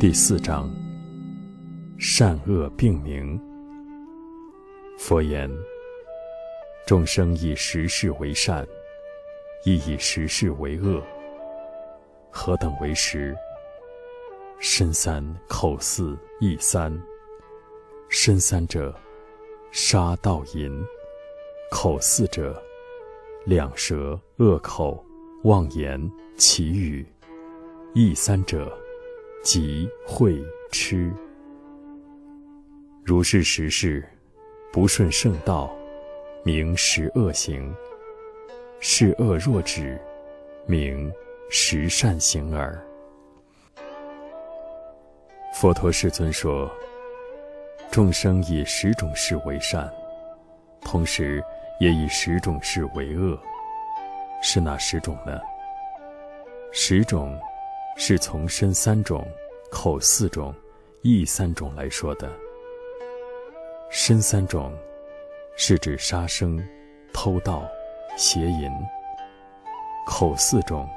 第四章：善恶并明。佛言：众生以时事为善，亦以时事为恶。何等为时？身三，口四，意三。身三者，杀盗淫；口四者，两舌、恶口、妄言、绮语；意三者，即会痴。如是时事，不顺圣道，名十恶行；是恶若止，名十善行耳。佛陀世尊说：“众生以十种事为善，同时也以十种事为恶。是哪十种呢？十种是从身三种、口四种、意三种来说的。身三种是指杀生、偷盗、邪淫；口四种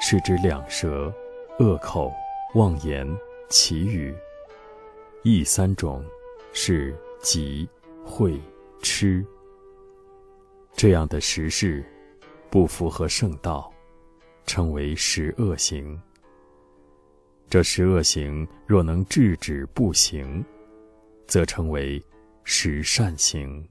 是指两舌、恶口、妄言。”其语，意三种，是即会痴。这样的实事，不符合圣道，称为十恶行。这十恶行若能制止不行，则称为十善行。